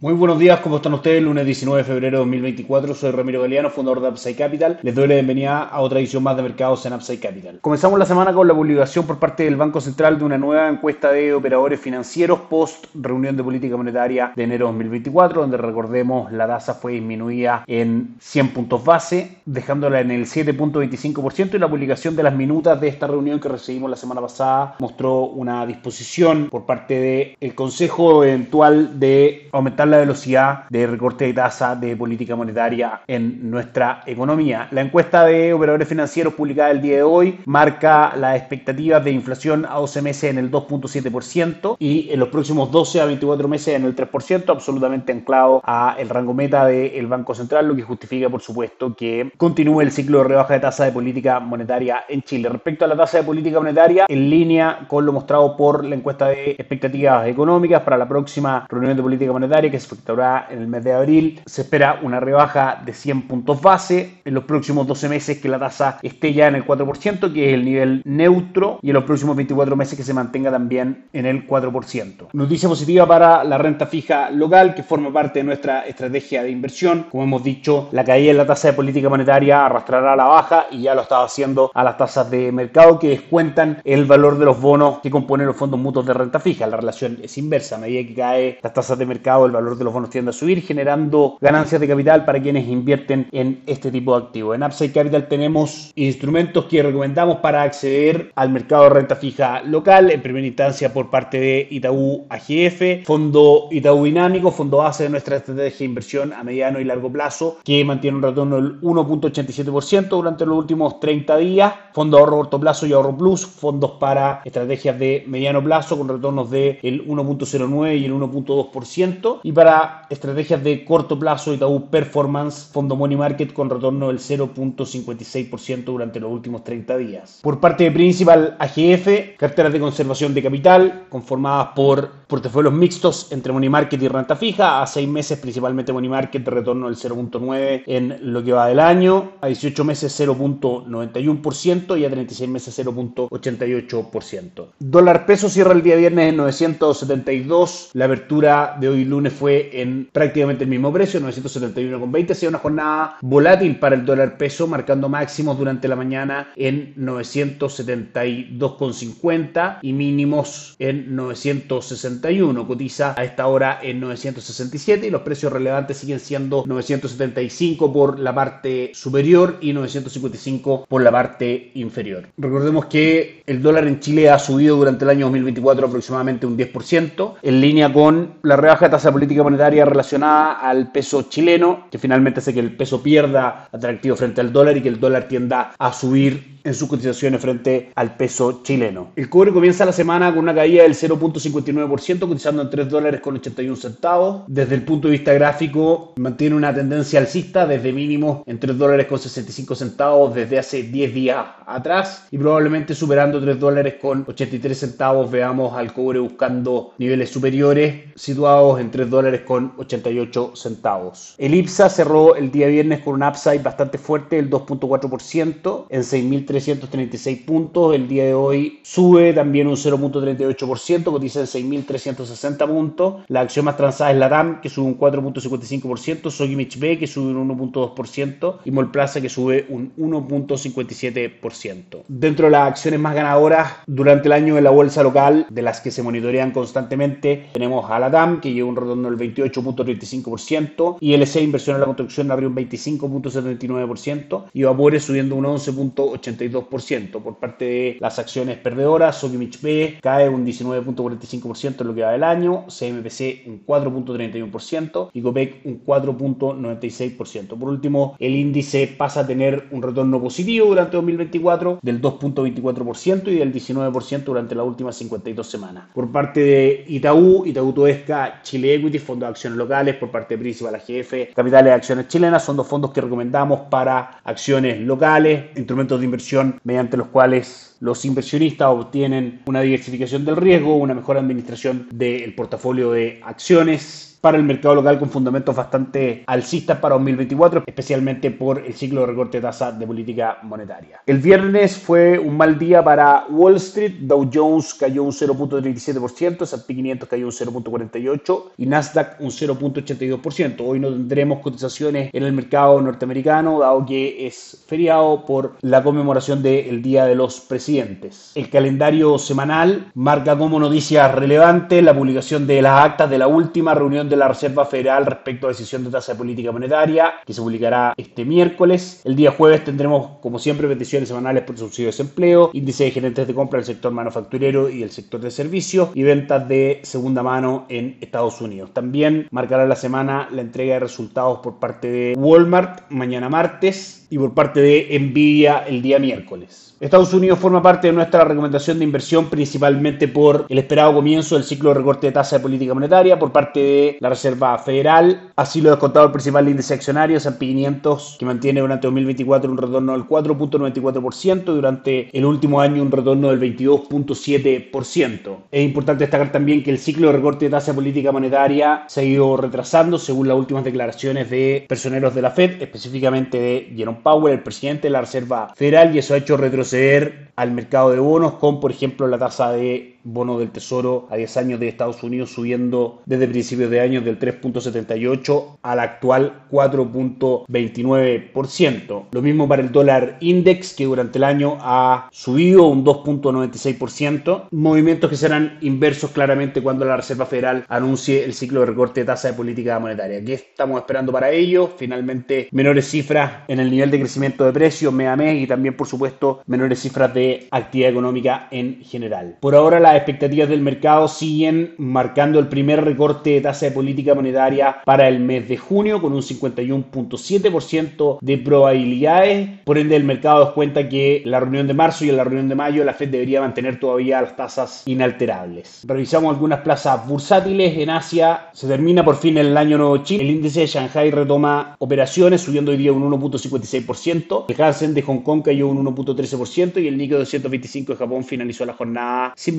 Muy buenos días, ¿cómo están ustedes? Lunes 19 de febrero de 2024, soy Ramiro Galeano, fundador de Upside Capital. Les doy la bienvenida a otra edición más de mercados en Upside Capital. Comenzamos la semana con la publicación por parte del Banco Central de una nueva encuesta de operadores financieros post reunión de política monetaria de enero de 2024, donde recordemos la tasa fue disminuida en 100 puntos base, dejándola en el 7.25% y la publicación de las minutas de esta reunión que recibimos la semana pasada mostró una disposición por parte del Consejo eventual de aumentar la velocidad de recorte de tasa de política monetaria en nuestra economía. La encuesta de operadores financieros publicada el día de hoy marca las expectativas de inflación a 12 meses en el 2.7% y en los próximos 12 a 24 meses en el 3%, absolutamente anclado a el rango meta del Banco Central, lo que justifica, por supuesto, que continúe el ciclo de rebaja de tasa de política monetaria en Chile. Respecto a la tasa de política monetaria, en línea con lo mostrado por la encuesta de expectativas económicas para la próxima reunión de política monetaria que se efectuará en el mes de abril. Se espera una rebaja de 100 puntos base en los próximos 12 meses que la tasa esté ya en el 4%, que es el nivel neutro, y en los próximos 24 meses que se mantenga también en el 4%. Noticia positiva para la renta fija local, que forma parte de nuestra estrategia de inversión. Como hemos dicho, la caída en la tasa de política monetaria arrastrará a la baja y ya lo estaba haciendo a las tasas de mercado que descuentan el valor de los bonos que componen los fondos mutuos de renta fija. La relación es inversa. A medida que cae las tasas de mercado, el valor de los bonos tiende a subir, generando ganancias de capital para quienes invierten en este tipo de activos. En Upside Capital tenemos instrumentos que recomendamos para acceder al mercado de renta fija local, en primera instancia por parte de Itaú AGF, fondo Itaú Dinámico, fondo base de nuestra estrategia de inversión a mediano y largo plazo, que mantiene un retorno del 1.87% durante los últimos 30 días, fondo ahorro corto plazo y ahorro plus, fondos para estrategias de mediano plazo con retornos del 1.09 y el 1.2%, y para estrategias de corto plazo, Itaú Performance, fondo Money Market con retorno del 0.56% durante los últimos 30 días. Por parte de Principal AGF, carteras de conservación de capital conformadas por portafolios mixtos entre Money Market y renta fija, a 6 meses principalmente Money Market retorno del 0.9 en lo que va del año, a 18 meses 0.91% y a 36 meses 0.88%. Dólar peso cierra el día viernes en 972, la apertura de hoy lunes fue en prácticamente el mismo precio, 971,20. Ha una jornada volátil para el dólar peso, marcando máximos durante la mañana en 972,50 y mínimos en 961. Cotiza a esta hora en 967 y los precios relevantes siguen siendo 975 por la parte superior y 955 por la parte inferior. Recordemos que el dólar en Chile ha subido durante el año 2024 aproximadamente un 10%, en línea con la rebaja de tasa política monetaria relacionada al peso chileno, que finalmente hace que el peso pierda atractivo frente al dólar y que el dólar tienda a subir en sus cotizaciones frente al peso chileno. El cobre comienza la semana con una caída del 0.59%, cotizando en 3 dólares con 81 centavos. Desde el punto de vista gráfico, mantiene una tendencia alcista desde mínimo en 3 dólares con 65 centavos desde hace 10 días atrás y probablemente superando 3 dólares con 83 centavos veamos al cobre buscando niveles superiores situados en 3 dólares con 88 centavos. El IPSA cerró el día viernes con un upside bastante fuerte del 2.4% en 6.300 336 puntos. El día de hoy sube también un 0.38%, cotiza en 6.360 puntos. La acción más transada es la TAM, que sube un 4.55%, Sogimich B, que sube un 1.2%, y Molplaza, que sube un 1.57%. Dentro de las acciones más ganadoras durante el año de la bolsa local, de las que se monitorean constantemente, tenemos a la TAM, que lleva un retorno del 28.35%, y LC Inversión en la Construcción abrió un 25.79%, y Vapores subiendo un 11.80%. Por parte de las acciones perdedoras, Sokimich B cae un 19.45% en lo que va del año, CMPC un 4.31% y Copec un 4.96%. Por último, el índice pasa a tener un retorno positivo durante 2024 del 2.24% y del 19% durante las últimas 52 semanas. Por parte de Itaú, Itaú Toesca, Chile Equity, Fondo de Acciones Locales, por parte de Principal AGF, Capitales de Acciones Chilenas, son dos fondos que recomendamos para acciones locales, instrumentos de inversión mediante los cuales los inversionistas obtienen una diversificación del riesgo, una mejor administración del portafolio de acciones para el mercado local con fundamentos bastante alcistas para 2024, especialmente por el ciclo de recorte de tasa de política monetaria. El viernes fue un mal día para Wall Street, Dow Jones cayó un 0.37%, S&P 500 cayó un 0.48% y Nasdaq un 0.82%. Hoy no tendremos cotizaciones en el mercado norteamericano, dado que es feriado por la conmemoración del Día de los Presidentes. El calendario semanal marca como noticia relevante la publicación de las actas de la última reunión de la Reserva Federal respecto a decisión de tasa de política monetaria, que se publicará este miércoles. El día jueves tendremos, como siempre, peticiones semanales por subsidio de desempleo, índice de gerentes de compra del sector manufacturero y el sector de servicios y ventas de segunda mano en Estados Unidos. También marcará la semana la entrega de resultados por parte de Walmart mañana martes y por parte de Nvidia el día miércoles. Estados Unidos forma parte de nuestra recomendación de inversión principalmente por el esperado comienzo del ciclo de recorte de tasa de política monetaria por parte de la Reserva Federal. Así lo ha descontado el principal índice accionario, S&P 500, que mantiene durante 2024 un retorno del 4.94% y durante el último año un retorno del 22.7%. Es importante destacar también que el ciclo de recorte de tasa política monetaria se ha ido retrasando según las últimas declaraciones de personeros de la Fed, específicamente de Jerome Powell, el presidente de la Reserva Federal, y eso ha hecho retroceder al mercado de bonos con, por ejemplo, la tasa de bono del Tesoro a 10 años de Estados Unidos subiendo desde principios de año del 3.78 al actual 4.29%. Lo mismo para el dólar index que durante el año ha subido un 2.96%. Movimientos que serán inversos claramente cuando la Reserva Federal anuncie el ciclo de recorte de tasa de política monetaria. ¿Qué estamos esperando para ello? Finalmente menores cifras en el nivel de crecimiento de precios mes a mes y también por supuesto menores cifras de actividad económica en general. Por ahora la expectativas del mercado siguen marcando el primer recorte de tasa de política monetaria para el mes de junio con un 51.7% de probabilidades. Por ende, el mercado cuenta que la reunión de marzo y la reunión de mayo la Fed debería mantener todavía las tasas inalterables. Revisamos algunas plazas bursátiles. En Asia se termina por fin el año nuevo chip. El índice de Shanghai retoma operaciones subiendo hoy día un 1.56%. El Hansen de Hong Kong cayó un 1.13% y el Nikkei 225 de Japón finalizó la jornada sin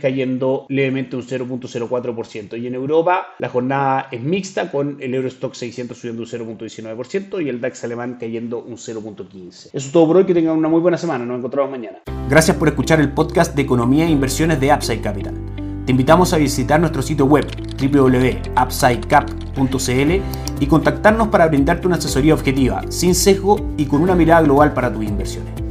cayendo levemente un 0.04%. Y en Europa la jornada es mixta con el Eurostock 600 subiendo un 0.19% y el DAX alemán cayendo un 0.15%. Eso es todo por hoy, que tengan una muy buena semana, nos encontramos mañana. Gracias por escuchar el podcast de Economía e Inversiones de Upside Capital. Te invitamos a visitar nuestro sitio web www.upsidecap.cl y contactarnos para brindarte una asesoría objetiva, sin sesgo y con una mirada global para tus inversiones.